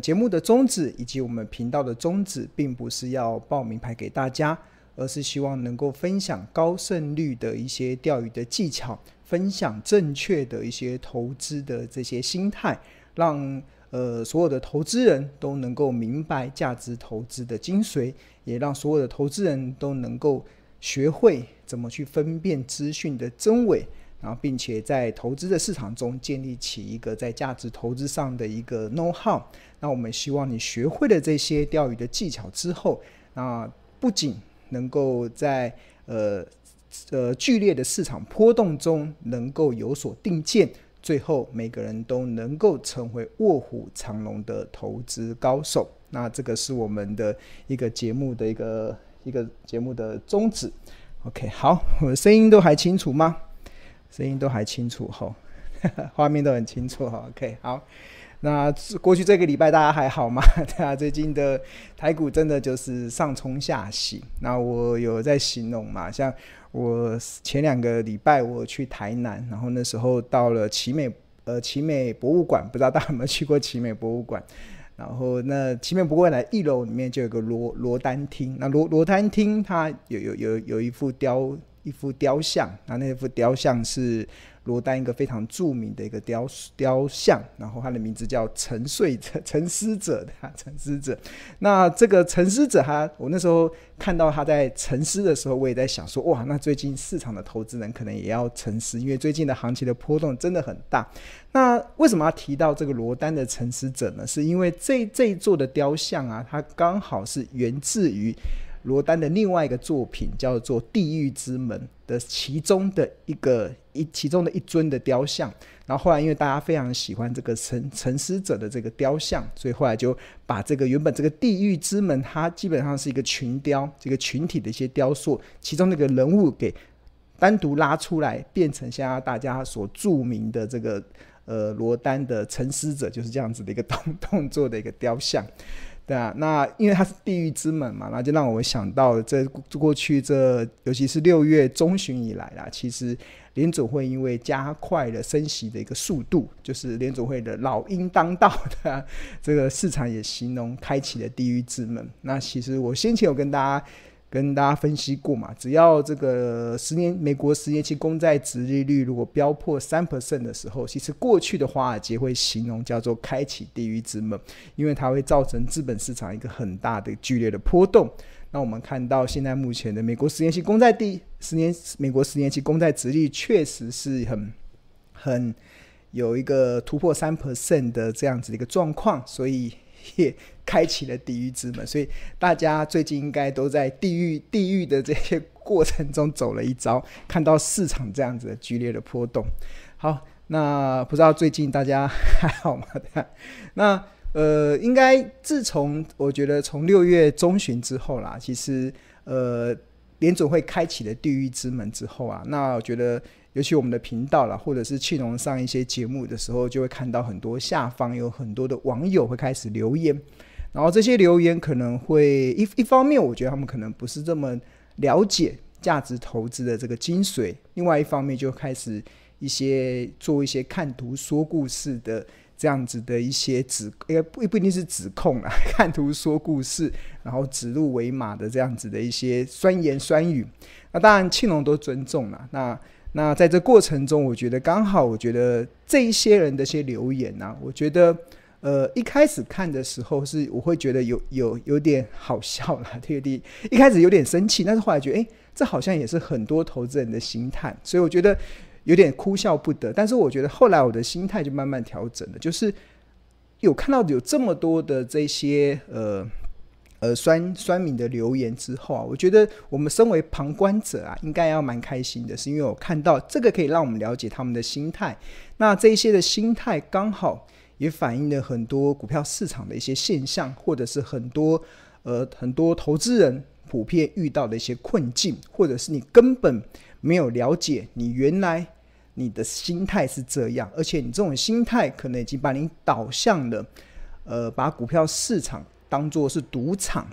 节目的宗旨以及我们频道的宗旨，并不是要报名牌给大家，而是希望能够分享高胜率的一些钓鱼的技巧，分享正确的一些投资的这些心态，让呃所有的投资人都能够明白价值投资的精髓，也让所有的投资人都能够学会怎么去分辨资讯的真伪。然后，并且在投资的市场中建立起一个在价值投资上的一个 know how。那我们希望你学会了这些钓鱼的技巧之后，那不仅能够在呃呃剧烈的市场波动中能够有所定见，最后每个人都能够成为卧虎藏龙的投资高手。那这个是我们的一个节目的一个一个节目的宗旨。OK，好，我的声音都还清楚吗？声音都还清楚哈，画面都很清楚哈。OK，好，那过去这个礼拜大家还好吗？对啊，最近的台股真的就是上冲下洗。那我有在形容嘛，像我前两个礼拜我去台南，然后那时候到了奇美呃奇美博物馆，不知道大家有没有去过奇美博物馆？然后那奇美博物馆的一楼里面就有个罗罗丹厅，那罗罗丹厅它有有有有一副雕。一幅雕像，那那幅雕像是罗丹一个非常著名的一个雕雕像，然后他的名字叫沉睡者、沉思者的 沉思者。那这个沉思者他，我那时候看到他在沉思的时候，我也在想说，哇，那最近市场的投资人可能也要沉思，因为最近的行情的波动真的很大。那为什么要提到这个罗丹的沉思者呢？是因为这这一座的雕像啊，它刚好是源自于。罗丹的另外一个作品叫做《地狱之门》的其中的一个一其中的一尊的雕像，然后后来因为大家非常喜欢这个沉沉思者的这个雕像，所以后来就把这个原本这个地狱之门，它基本上是一个群雕，这个群体的一些雕塑，其中那个人物给单独拉出来，变成现在大家所著名的这个呃罗丹的沉思者，就是这样子的一个动动作的一个雕像。对啊，那因为它是地狱之门嘛，那就让我想到这过去这，尤其是六月中旬以来啦，其实联准会因为加快了升息的一个速度，就是联准会的老鹰当道的、这个市场也形容开启了地狱之门。那其实我先前有跟大家。跟大家分析过嘛，只要这个十年美国十年期公债殖利率如果飙破三 percent 的时候，其实过去的华尔街会形容叫做开启地狱之门，因为它会造成资本市场一个很大的剧烈的波动。那我们看到现在目前的美国十年期公债第十年美国十年期公债殖利率确实是很很有一个突破三 percent 的这样子的一个状况，所以。也开启了地狱之门，所以大家最近应该都在地狱地狱的这些过程中走了一遭，看到市场这样子的剧烈的波动。好，那不知道最近大家 还好吗？那呃，应该自从我觉得从六月中旬之后啦，其实呃，联总会开启了地狱之门之后啊，那我觉得。尤其我们的频道啦，或者是庆隆上一些节目的时候，就会看到很多下方有很多的网友会开始留言，然后这些留言可能会一一方面，我觉得他们可能不是这么了解价值投资的这个精髓；另外一方面，就开始一些做一些看图说故事的这样子的一些指，也不不一定是指控啦，看图说故事，然后指鹿为马的这样子的一些酸言酸语。那当然，庆隆都尊重了。那那在这过程中，我觉得刚好，我觉得这一些人的一些留言呢、啊，我觉得，呃，一开始看的时候是我会觉得有有有点好笑啦，对不对？一开始有点生气，但是后来觉得，诶，这好像也是很多投资人的心态，所以我觉得有点哭笑不得。但是我觉得后来我的心态就慢慢调整了，就是有看到有这么多的这些呃。呃，酸酸民的留言之后啊，我觉得我们身为旁观者啊，应该要蛮开心的，是因为我看到这个可以让我们了解他们的心态。那这一些的心态刚好也反映了很多股票市场的一些现象，或者是很多呃很多投资人普遍遇到的一些困境，或者是你根本没有了解，你原来你的心态是这样，而且你这种心态可能已经把你导向了呃把股票市场。当做是赌场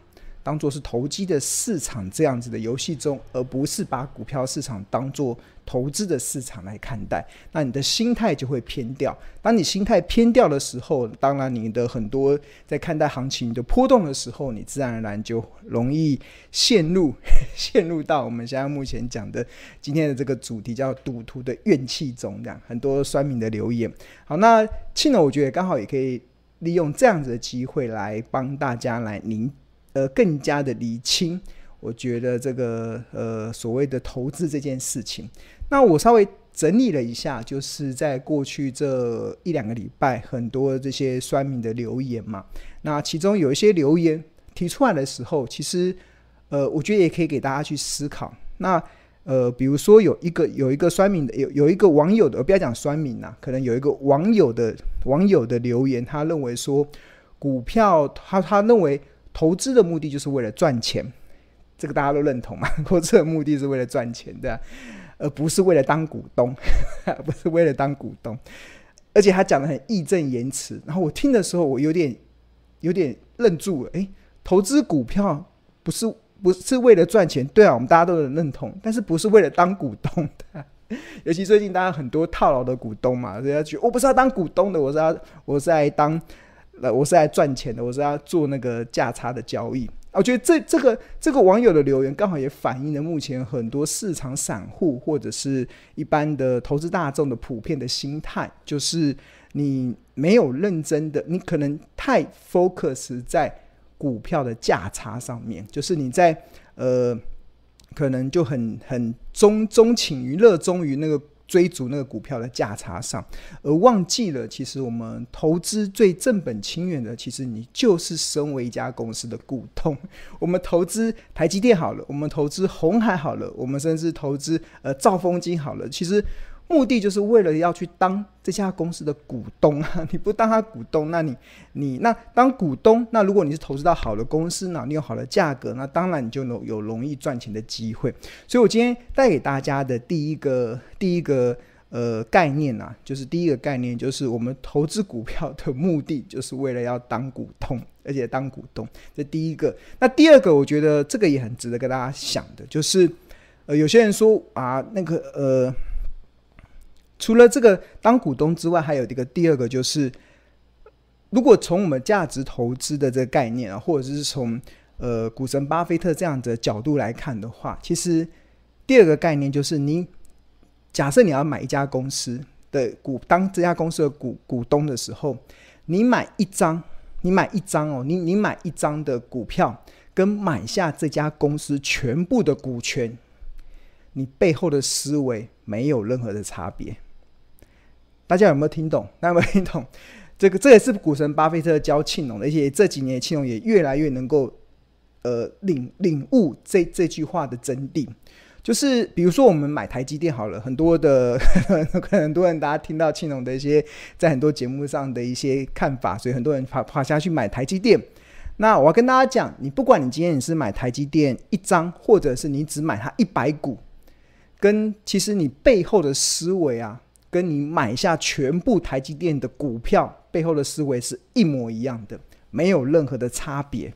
当做是投机的市场这样子的游戏中，而不是把股票市场当做投资的市场来看待，那你的心态就会偏掉。当你心态偏掉的时候，当然你的很多在看待行情的波动的时候，你自然而然就容易陷入 陷入到我们现在目前讲的今天的这个主题叫赌徒的怨气中，这样很多酸民的留言。好，那庆呢，我觉得刚好也可以利用这样子的机会来帮大家来您呃更加的理清。我觉得这个呃所谓的投资这件事情，那我稍微整理了一下，就是在过去这一两个礼拜，很多这些酸民的留言嘛，那其中有一些留言提出来的时候，其实呃，我觉得也可以给大家去思考。那呃，比如说有一个有一个酸民的有有一个网友的，不要讲酸民呐，可能有一个网友的网友的留言，他认为说股票他他认为投资的目的就是为了赚钱。这个大家都认同嘛？投资的目的是为了赚钱，对吧？而不是为了当股东，不是为了当股东。而且他讲的很义正言辞，然后我听的时候，我有点有点愣住了。诶，投资股票不是不是为了赚钱，对啊，我们大家都能认同，但是不是为了当股东的。尤其最近大家很多套牢的股东嘛，人家觉得我不是要当股东的，我是要我是来当呃，我是来赚钱的，我是要做那个价差的交易。我觉得这这个这个网友的留言刚好也反映了目前很多市场散户或者是一般的投资大众的普遍的心态，就是你没有认真的，你可能太 focus 在股票的价差上面，就是你在呃，可能就很很钟钟情于热衷于那个。追逐那个股票的价差上，而忘记了，其实我们投资最正本清源的，其实你就是身为一家公司的股东。我们投资台积电好了，我们投资红海好了，我们甚至投资呃兆丰金好了，其实。目的就是为了要去当这家公司的股东啊！你不当他股东，那你你那当股东，那如果你是投资到好的公司呢，你有好的价格，那当然你就能有容易赚钱的机会。所以我今天带给大家的第一个第一个呃概念啊，就是第一个概念就是我们投资股票的目的就是为了要当股东，而且当股东这第一个。那第二个，我觉得这个也很值得跟大家想的，就是呃有些人说啊那个呃。除了这个当股东之外，还有一个第二个就是，如果从我们价值投资的这个概念啊，或者是从呃股神巴菲特这样的角度来看的话，其实第二个概念就是你，假设你要买一家公司的股，当这家公司的股股东的时候，你买一张，你买一张哦，你你买一张的股票，跟买下这家公司全部的股权，你背后的思维没有任何的差别。大家有没有听懂？大家有没有听懂？这个这也是股神巴菲特教庆农的，而且这几年庆农也越来越能够呃领领悟这这句话的真谛。就是比如说我们买台积电好了，很多的 很多人大家听到庆农的一些在很多节目上的一些看法，所以很多人跑跑下去买台积电。那我要跟大家讲，你不管你今天你是买台积电一张，或者是你只买它一百股，跟其实你背后的思维啊。跟你买下全部台积电的股票背后的思维是一模一样的，没有任何的差别。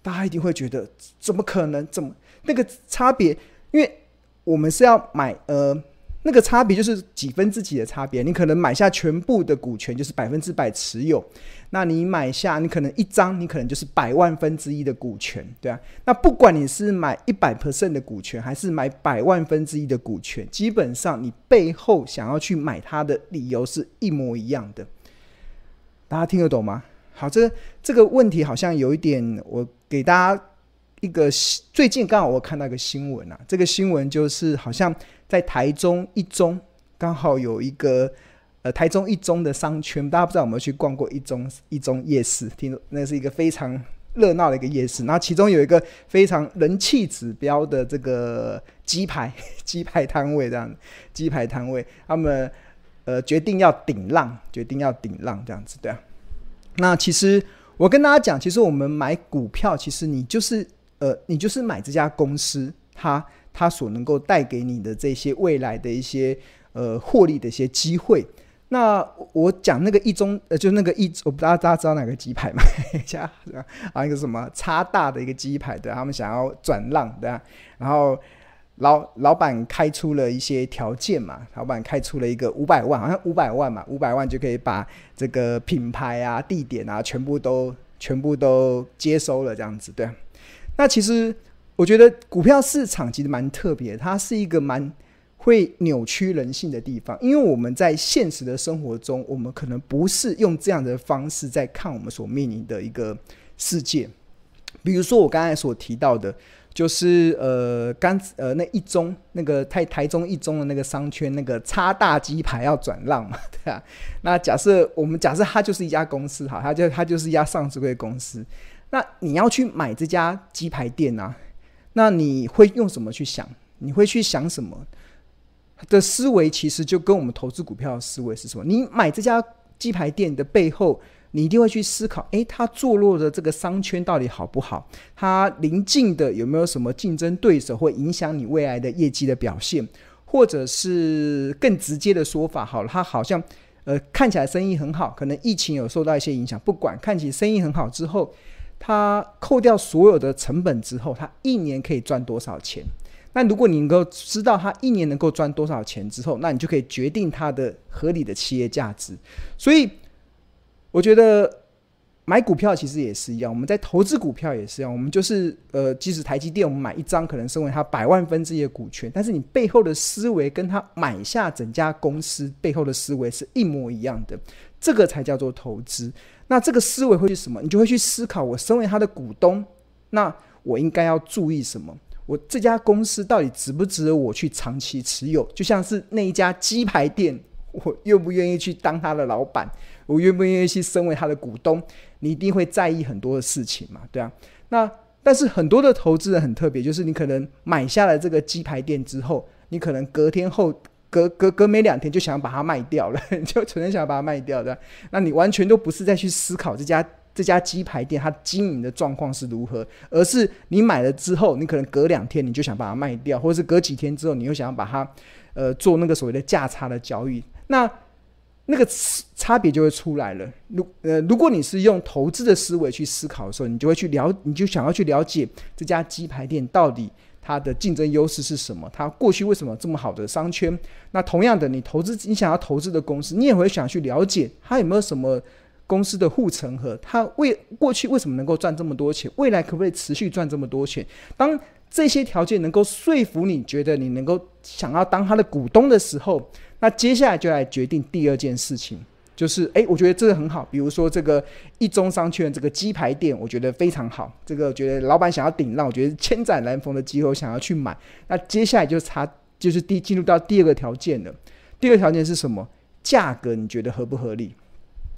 大家一定会觉得，怎么可能？怎么那个差别？因为我们是要买呃。那个差别就是几分之几的差别，你可能买下全部的股权就是百分之百持有，那你买下你可能一张，你可能就是百万分之一的股权，对啊。那不管你是买一百 percent 的股权，还是买百万分之一的股权，基本上你背后想要去买它的理由是一模一样的。大家听得懂吗？好，这这个问题好像有一点，我给大家一个最近刚好我看到一个新闻啊，这个新闻就是好像。在台中一中刚好有一个呃台中一中的商圈，大家不知道有没有去逛过一中一中夜市？听说那是一个非常热闹的一个夜市。然后其中有一个非常人气指标的这个鸡排 鸡排摊位，这样鸡排摊位，他们呃决定要顶浪，决定要顶浪这样子，对啊。那其实我跟大家讲，其实我们买股票，其实你就是呃你就是买这家公司，它。它所能够带给你的这些未来的一些呃获利的一些机会，那我讲那个一中，呃，就那个一，我不知道大家知道哪个鸡排吗？家啊，一个什么差大的一个鸡排对，他们想要转让对、啊，然后老老板开出了一些条件嘛，老板开出了一个五百万，好像五百万嘛，五百万就可以把这个品牌啊、地点啊全部都全部都接收了，这样子，对。那其实我觉得股票市场其实蛮特别，它是一个蛮。会扭曲人性的地方，因为我们在现实的生活中，我们可能不是用这样的方式在看我们所面临的一个世界。比如说我刚才所提到的，就是呃，刚呃那一中那个台台中一中的那个商圈那个叉大鸡排要转让嘛，对啊。那假设我们假设它就是一家公司哈，它就它就是一家上市柜公司。那你要去买这家鸡排店啊，那你会用什么去想？你会去想什么？的思维其实就跟我们投资股票的思维是什么？你买这家鸡排店的背后，你一定会去思考：诶，它坐落的这个商圈到底好不好？它邻近的有没有什么竞争对手会影响你未来的业绩的表现？或者是更直接的说法，好了，它好像呃看起来生意很好，可能疫情有受到一些影响，不管看起来生意很好之后，它扣掉所有的成本之后，它一年可以赚多少钱？那如果你能够知道它一年能够赚多少钱之后，那你就可以决定它的合理的企业价值。所以，我觉得买股票其实也是一样，我们在投资股票也是一样。我们就是呃，即使台积电，我们买一张可能身为它百万分之一的股权，但是你背后的思维跟它买下整家公司背后的思维是一模一样的，这个才叫做投资。那这个思维会是什么？你就会去思考，我身为他的股东，那我应该要注意什么？我这家公司到底值不值得我去长期持有？就像是那一家鸡排店，我愿不愿意去当他的老板？我愿不愿意去身为他的股东？你一定会在意很多的事情嘛，对啊。那但是很多的投资人很特别，就是你可能买下了这个鸡排店之后，你可能隔天后隔隔隔没两天就想要把它卖掉了，就纯粹想要把它卖掉的。那你完全都不是在去思考这家。这家鸡排店它经营的状况是如何？而是你买了之后，你可能隔两天你就想把它卖掉，或者是隔几天之后，你又想要把它呃做那个所谓的价差的交易，那那个差别就会出来了。如呃，如果你是用投资的思维去思考的时候，你就会去了，你就想要去了解这家鸡排店到底它的竞争优势是什么？它过去为什么这么好的商圈？那同样的，你投资你想要投资的公司，你也会想去了解它有没有什么？公司的护城河，它为过去为什么能够赚这么多钱？未来可不可以持续赚这么多钱？当这些条件能够说服你，觉得你能够想要当它的股东的时候，那接下来就来决定第二件事情，就是诶，我觉得这个很好。比如说这个一中商圈这个鸡排店，我觉得非常好。这个我觉得老板想要顶让，我觉得千载难逢的机会，想要去买。那接下来就差就是第进入到第二个条件了。第二个条件是什么？价格你觉得合不合理？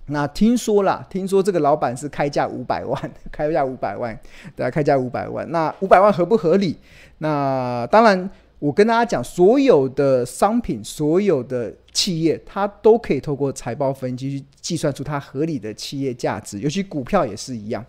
那听说啦，听说这个老板是开价五百万，开价五百万，对啊，开价五百万。那五百万合不合理？那当然，我跟大家讲，所有的商品，所有的企业，它都可以透过财报分析去计算出它合理的企业价值，尤其股票也是一样。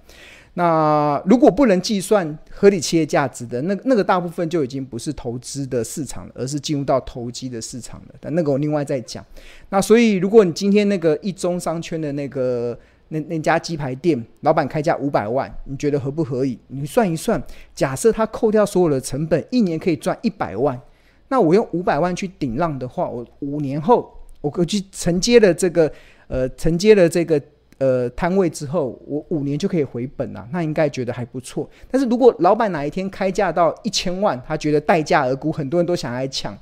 那如果不能计算合理企业价值的，那那个大部分就已经不是投资的市场了，而是进入到投机的市场了。但那个我另外再讲。那所以，如果你今天那个一中商圈的那个那那家鸡排店老板开价五百万，你觉得合不合理？你算一算，假设他扣掉所有的成本，一年可以赚一百万，那我用五百万去顶浪的话，我五年后我去承接了这个呃承接了这个。呃，摊位之后，我五年就可以回本了，那应该觉得还不错。但是如果老板哪一天开价到一千万，他觉得待价而沽，很多人都想来抢，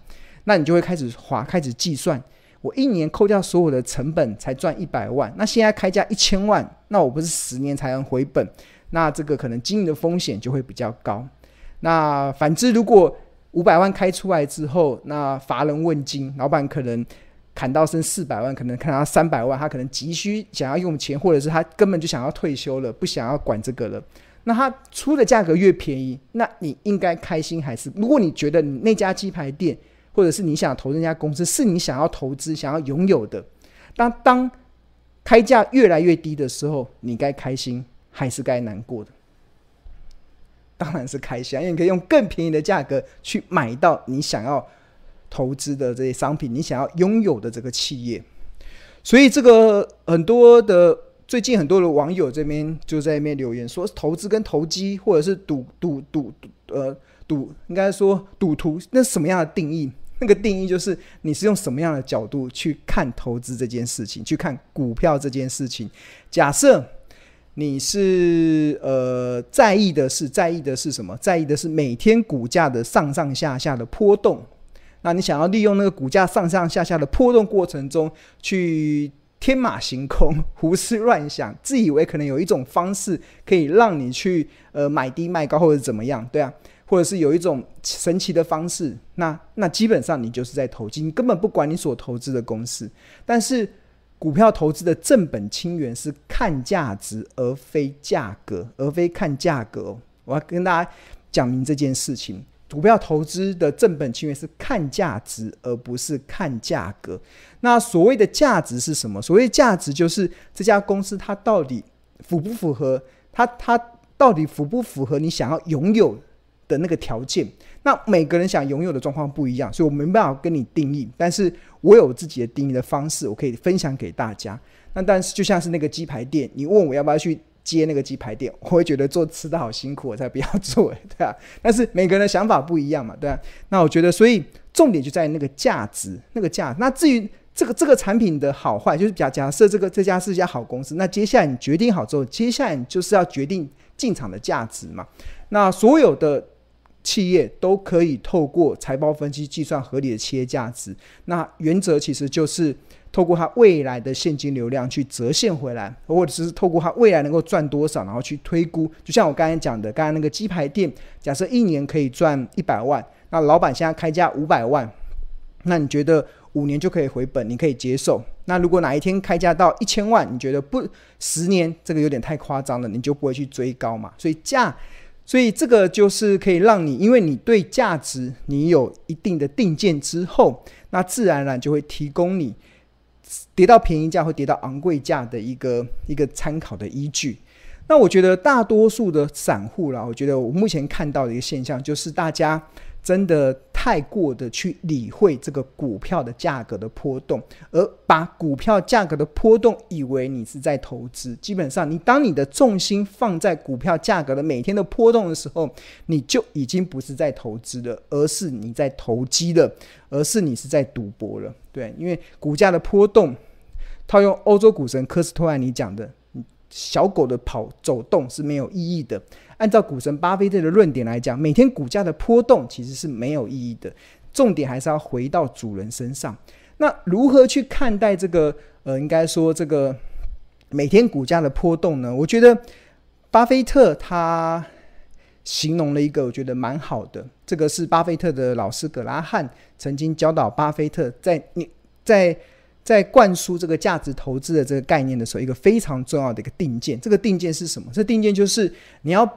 那你就会开始划，开始计算，我一年扣掉所有的成本才赚一百万，那现在开价一千万，那我不是十年才能回本？那这个可能经营的风险就会比较高。那反之，如果五百万开出来之后，那乏人问津，老板可能。砍到剩四百万，可能看到三百万，他可能急需想要用钱，或者是他根本就想要退休了，不想要管这个了。那他出的价格越便宜，那你应该开心还是？如果你觉得你那家鸡排店，或者是你想投那家公司，是你想要投资、想要拥有的，当当开价越来越低的时候，你该开心还是该难过的？当然是开心，因为你可以用更便宜的价格去买到你想要。投资的这些商品，你想要拥有的这个企业，所以这个很多的最近很多的网友这边就在那边留言说，投资跟投机或者是赌赌赌赌呃赌，应该说赌徒，那什么样的定义？那个定义就是你是用什么样的角度去看投资这件事情，去看股票这件事情。假设你是呃在意的是在意的是什么？在意的是每天股价的上上下下的波动。那你想要利用那个股价上上下下的波动过程中去天马行空、胡思乱想，自以为可能有一种方式可以让你去呃买低卖高或者怎么样？对啊。或者是有一种神奇的方式，那那基本上你就是在投机，你根本不管你所投资的公司。但是股票投资的正本清源是看价值而非价格，而非看价格。我要跟大家讲明这件事情：股票投资的正本清源是看价值，而不是看价格。那所谓的价值是什么？所谓价值就是这家公司它到底符不符合它它到底符不符合你想要拥有的那个条件，那每个人想拥有的状况不一样，所以我没办法跟你定义。但是我有自己的定义的方式，我可以分享给大家。那但是就像是那个鸡排店，你问我要不要去接那个鸡排店，我会觉得做吃的好辛苦，我才不要做，对啊。但是每个人的想法不一样嘛，对啊。那我觉得，所以重点就在那个价值，那个价。那至于这个这个产品的好坏，就是假假设这个这家是一家好公司，那接下来你决定好之后，接下来你就是要决定进场的价值嘛。那所有的。企业都可以透过财报分析计算合理的企业价值。那原则其实就是透过它未来的现金流量去折现回来，或者是透过它未来能够赚多少，然后去推估。就像我刚才讲的，刚才那个鸡排店，假设一年可以赚一百万，那老板现在开价五百万，那你觉得五年就可以回本？你可以接受？那如果哪一天开价到一千万，你觉得不十年这个有点太夸张了，你就不会去追高嘛？所以价。所以这个就是可以让你，因为你对价值你有一定的定见之后，那自然而然就会提供你跌到便宜价或跌到昂贵价的一个一个参考的依据。那我觉得大多数的散户啦，我觉得我目前看到的一个现象就是大家。真的太过的去理会这个股票的价格的波动，而把股票价格的波动以为你是在投资。基本上，你当你的重心放在股票价格的每天的波动的时候，你就已经不是在投资了，而是你在投机了，而是你是在赌博了。对，因为股价的波动，套用欧洲股神科斯托兰尼讲的。小狗的跑走动是没有意义的。按照股神巴菲特的论点来讲，每天股价的波动其实是没有意义的。重点还是要回到主人身上。那如何去看待这个？呃，应该说这个每天股价的波动呢？我觉得巴菲特他形容了一个我觉得蛮好的。这个是巴菲特的老师葛拉汉曾经教导巴菲特在你在。在灌输这个价值投资的这个概念的时候，一个非常重要的一个定见，这个定见是什么？这定见就是你要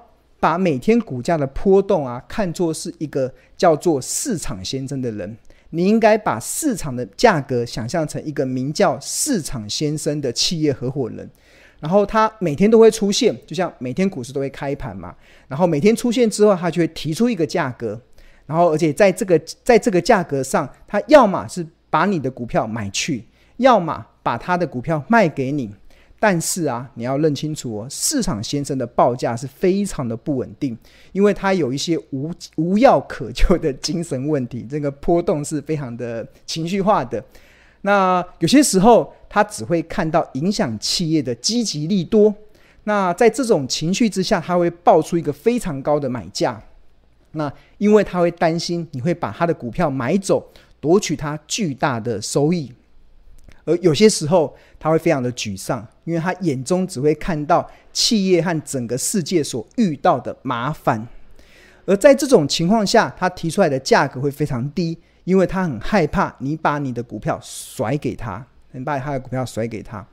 把每天股价的波动啊，看作是一个叫做市场先生的人。你应该把市场的价格想象成一个名叫市场先生的企业合伙人，然后他每天都会出现，就像每天股市都会开盘嘛，然后每天出现之后，他就会提出一个价格，然后而且在这个在这个价格上，他要么是把你的股票买去。要么把他的股票卖给你，但是啊，你要认清楚哦，市场先生的报价是非常的不稳定，因为他有一些无无药可救的精神问题，这个波动是非常的情绪化的。那有些时候，他只会看到影响企业的积极利多，那在这种情绪之下，他会报出一个非常高的买价。那因为他会担心你会把他的股票买走，夺取他巨大的收益。而有些时候，他会非常的沮丧，因为他眼中只会看到企业和整个世界所遇到的麻烦。而在这种情况下，他提出来的价格会非常低，因为他很害怕你把你的股票甩给他，你把他的股票甩给他。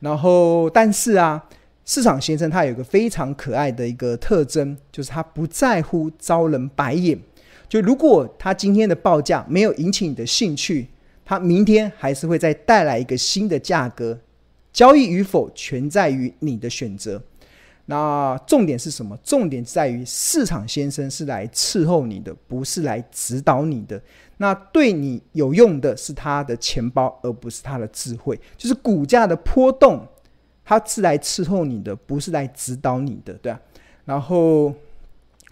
然后，但是啊，市场先生他有一个非常可爱的一个特征，就是他不在乎招人白眼。就如果他今天的报价没有引起你的兴趣，他明天还是会再带来一个新的价格，交易与否全在于你的选择。那重点是什么？重点在于市场先生是来伺候你的，不是来指导你的。那对你有用的是他的钱包，而不是他的智慧。就是股价的波动，他是来伺候你的，不是来指导你的，对啊。然后，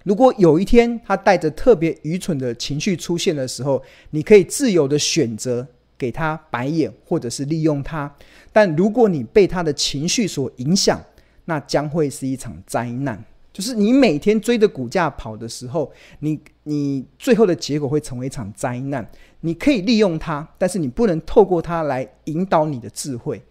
如果有一天他带着特别愚蠢的情绪出现的时候，你可以自由的选择给他白眼，或者是利用他。但如果你被他的情绪所影响，那将会是一场灾难。就是你每天追着股价跑的时候，你你最后的结果会成为一场灾难。你可以利用它，但是你不能透过它来引导你的智慧。